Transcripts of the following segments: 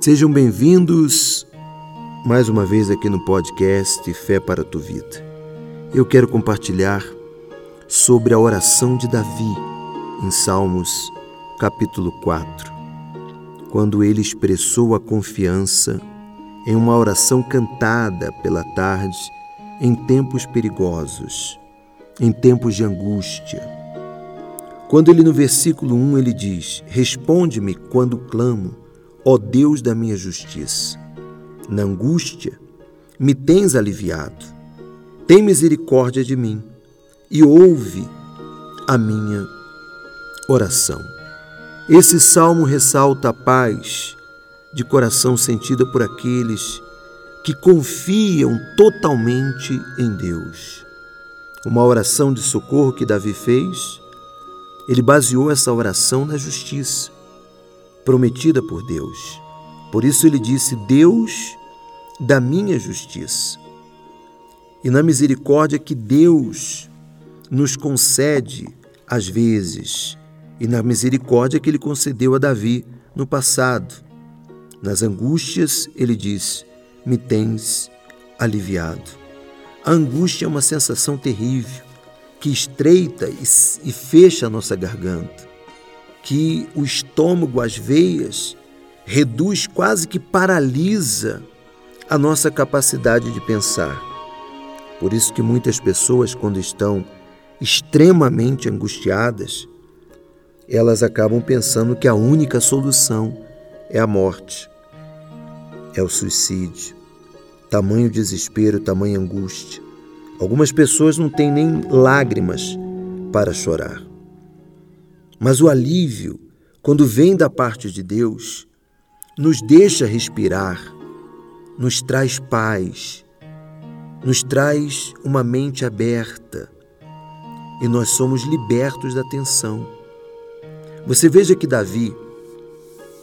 Sejam bem-vindos mais uma vez aqui no podcast Fé para a Tua Vida. Eu quero compartilhar sobre a oração de Davi em Salmos, capítulo 4, quando ele expressou a confiança em uma oração cantada pela tarde em tempos perigosos, em tempos de angústia. Quando ele no versículo 1 ele diz: Responde-me quando clamo ó Deus da minha justiça. Na angústia, me tens aliviado. Tem misericórdia de mim e ouve a minha oração. Esse salmo ressalta a paz de coração sentida por aqueles que confiam totalmente em Deus. Uma oração de socorro que Davi fez, ele baseou essa oração na justiça prometida por Deus. Por isso ele disse: Deus da minha justiça. E na misericórdia que Deus nos concede às vezes, e na misericórdia que ele concedeu a Davi no passado. Nas angústias, ele diz: Me tens aliviado. A angústia é uma sensação terrível que estreita e fecha a nossa garganta que o estômago, as veias, reduz, quase que paralisa a nossa capacidade de pensar. Por isso que muitas pessoas, quando estão extremamente angustiadas, elas acabam pensando que a única solução é a morte, é o suicídio. Tamanho desespero, tamanha angústia. Algumas pessoas não têm nem lágrimas para chorar. Mas o alívio, quando vem da parte de Deus, nos deixa respirar, nos traz paz, nos traz uma mente aberta e nós somos libertos da tensão. Você veja que Davi,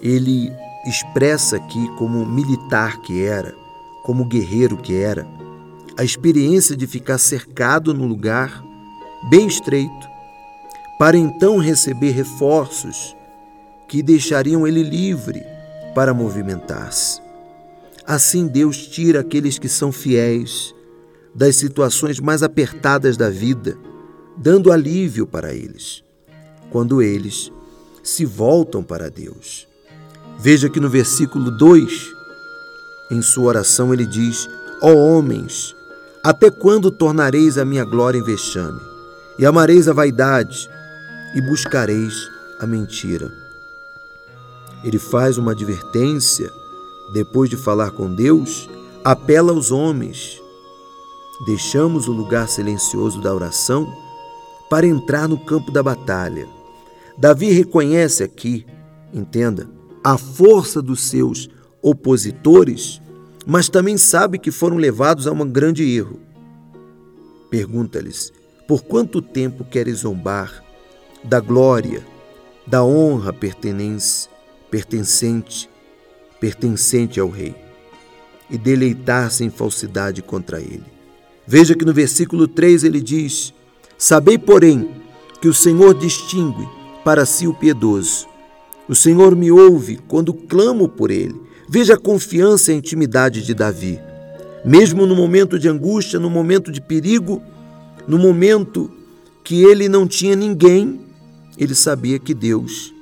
ele expressa aqui como militar que era, como guerreiro que era, a experiência de ficar cercado num lugar bem estreito, para então receber reforços que deixariam ele livre para movimentar-se. Assim, Deus tira aqueles que são fiéis das situações mais apertadas da vida, dando alívio para eles, quando eles se voltam para Deus. Veja que no versículo 2, em sua oração, ele diz: Ó oh, homens, até quando tornareis a minha glória em vexame? E amareis a vaidade, e buscareis a mentira. Ele faz uma advertência, depois de falar com Deus, apela aos homens. Deixamos o lugar silencioso da oração para entrar no campo da batalha. Davi reconhece aqui, entenda, a força dos seus opositores, mas também sabe que foram levados a um grande erro. Pergunta-lhes: Por quanto tempo queres zombar da glória, da honra pertencente, pertencente ao rei, e deleitar-se em falsidade contra ele. Veja que no versículo 3 ele diz: Sabei, porém, que o Senhor distingue para si o piedoso. O Senhor me ouve quando clamo por ele. Veja a confiança e a intimidade de Davi. Mesmo no momento de angústia, no momento de perigo, no momento que ele não tinha ninguém, ele sabia que Deus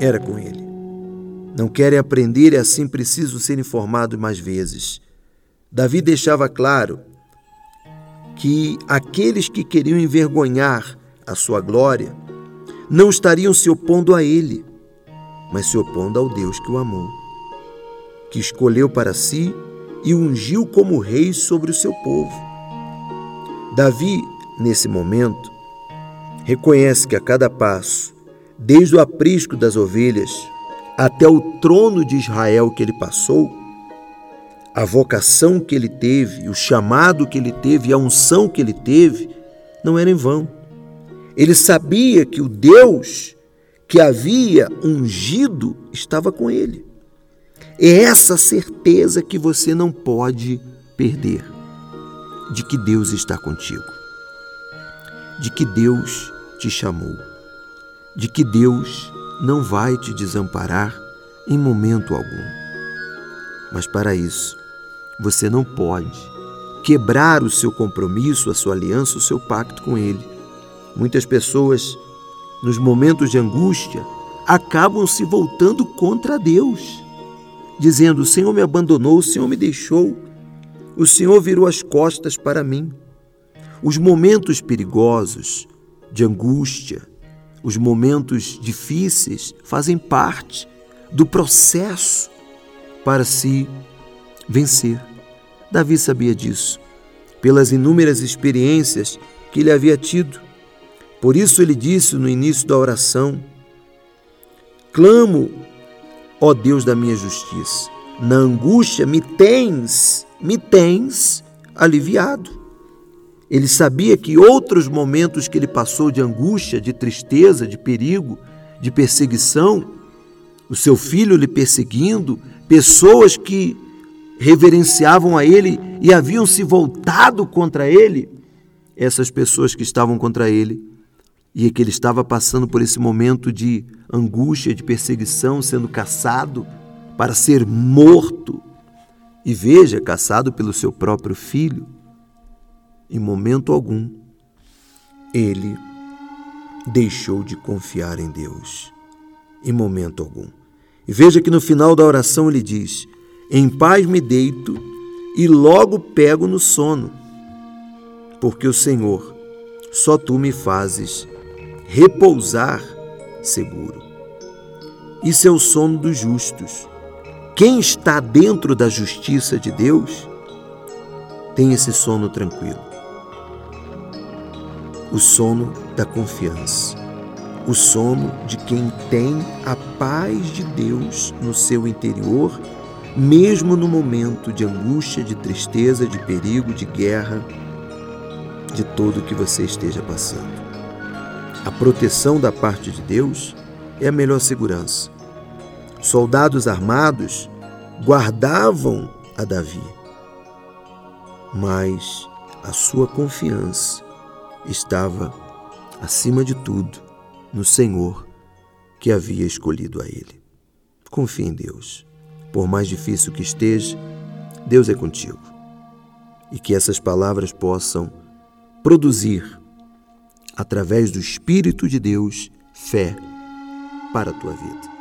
era com ele. Não querem aprender e assim precisam ser informados mais vezes. Davi deixava claro que aqueles que queriam envergonhar a sua glória não estariam se opondo a ele, mas se opondo ao Deus que o amou, que escolheu para si e ungiu como rei sobre o seu povo. Davi, nesse momento, reconhece que a cada passo, desde o aprisco das ovelhas até o trono de Israel que ele passou, a vocação que ele teve, o chamado que ele teve, a unção que ele teve, não era em vão. Ele sabia que o Deus que havia ungido estava com ele. É essa certeza que você não pode perder de que Deus está contigo, de que Deus te chamou, de que Deus não vai te desamparar em momento algum. Mas para isso, você não pode quebrar o seu compromisso, a sua aliança, o seu pacto com Ele. Muitas pessoas, nos momentos de angústia, acabam se voltando contra Deus, dizendo: O Senhor me abandonou, o Senhor me deixou, o Senhor virou as costas para mim. Os momentos perigosos, de angústia, os momentos difíceis fazem parte do processo para se vencer. Davi sabia disso, pelas inúmeras experiências que ele havia tido. Por isso ele disse no início da oração: Clamo, ó Deus da minha justiça, na angústia me tens, me tens aliviado. Ele sabia que outros momentos que ele passou de angústia, de tristeza, de perigo, de perseguição, o seu filho lhe perseguindo, pessoas que reverenciavam a ele e haviam se voltado contra ele, essas pessoas que estavam contra ele, e que ele estava passando por esse momento de angústia, de perseguição, sendo caçado para ser morto. E veja, caçado pelo seu próprio filho, em momento algum, ele deixou de confiar em Deus. Em momento algum. E veja que no final da oração ele diz: Em paz me deito e logo pego no sono, porque o Senhor, só tu me fazes repousar seguro. Isso é o sono dos justos. Quem está dentro da justiça de Deus tem esse sono tranquilo. O sono da confiança o sono de quem tem a paz de Deus no seu interior, mesmo no momento de angústia, de tristeza, de perigo, de guerra, de tudo que você esteja passando. A proteção da parte de Deus é a melhor segurança. Soldados armados guardavam a Davi, mas a sua confiança estava acima de tudo no Senhor que havia escolhido a ele. Confie em Deus. Por mais difícil que esteja, Deus é contigo. E que essas palavras possam produzir, através do Espírito de Deus, fé para a tua vida.